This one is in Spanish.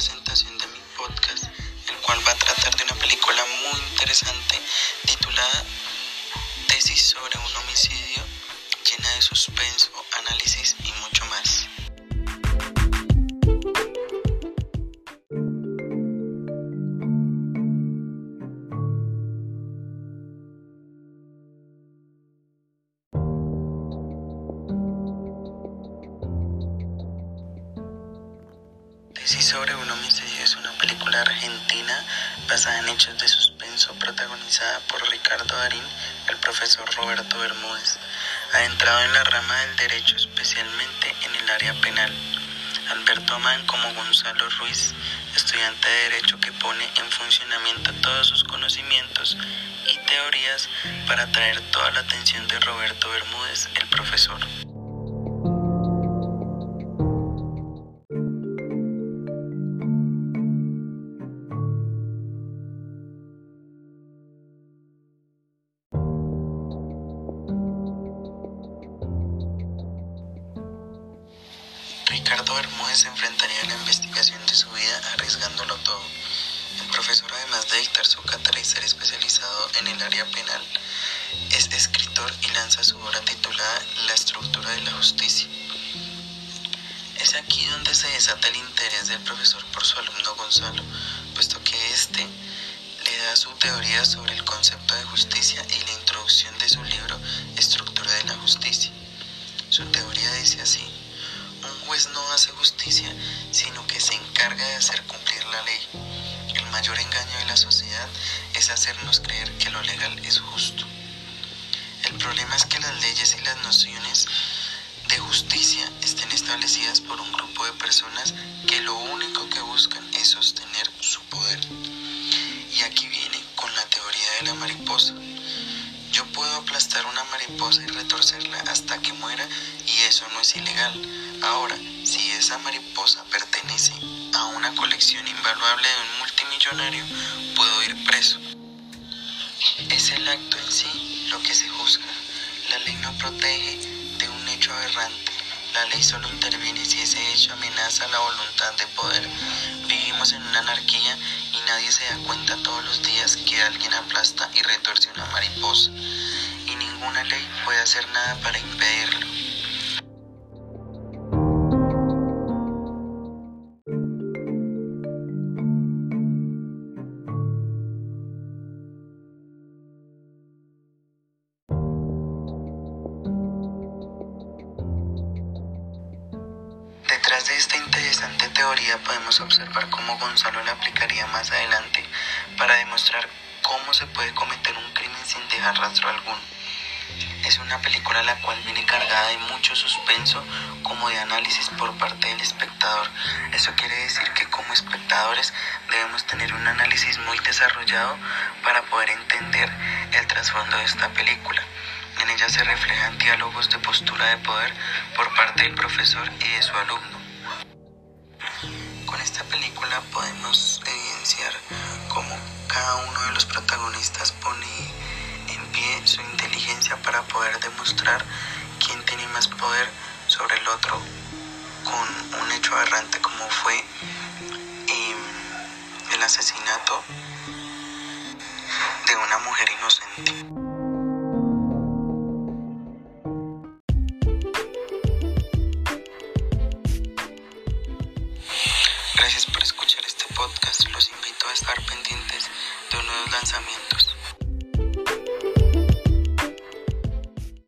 presentación de mi podcast, el cual va a tratar de una película muy interesante titulada Tesis sobre un homicidio, llena de suspenso, análisis y mucho más. Tesis sobre un homicidio es una película argentina basada en hechos de suspenso protagonizada por Ricardo Darín, el profesor Roberto Bermúdez, adentrado en la rama del derecho especialmente en el área penal. Alberto Amán como Gonzalo Ruiz, estudiante de derecho que pone en funcionamiento todos sus conocimientos y teorías para atraer toda la atención de Roberto Bermúdez, el profesor. Ricardo Bermúdez enfrentaría la investigación de su vida arriesgándolo todo. El profesor, además de dictar su cátedra y especializado en el área penal, es escritor y lanza su obra titulada La estructura de la justicia. Es aquí donde se desata el interés del profesor por su alumno Gonzalo, puesto que éste le da su teoría sobre el concepto de justicia y la introducción de su encarga de hacer cumplir la ley. El mayor engaño de la sociedad es hacernos creer que lo legal es justo. El problema es que las leyes y las nociones de justicia estén establecidas por un grupo de personas que lo único que buscan mariposa y retorcerla hasta que muera y eso no es ilegal. Ahora, si esa mariposa pertenece a una colección invaluable de un multimillonario, puedo ir preso. Es el acto en sí lo que se juzga. La ley no protege de un hecho aberrante. La ley solo interviene si ese hecho amenaza la voluntad de poder. Vivimos en una anarquía y nadie se da cuenta todos los días que alguien aplasta y retuerce una mariposa. Ninguna ley puede hacer nada para impedirlo. Detrás de esta interesante teoría podemos observar cómo Gonzalo la aplicaría más adelante para demostrar cómo se puede cometer un crimen sin dejar rastro alguno. Es una película la cual viene cargada de mucho suspenso como de análisis por parte del espectador. Eso quiere decir que como espectadores debemos tener un análisis muy desarrollado para poder entender el trasfondo de esta película. En ella se reflejan diálogos de postura de poder por parte del profesor y de su alumno. Con esta película podemos evidenciar cómo cada uno de los protagonistas pone en pie su inteligencia para poder demostrar quién tiene más poder sobre el otro con un hecho aberrante como fue eh, el asesinato de una mujer inocente. Gracias por escuchar este podcast. Los invito a estar pendientes de nuevos lanzamientos.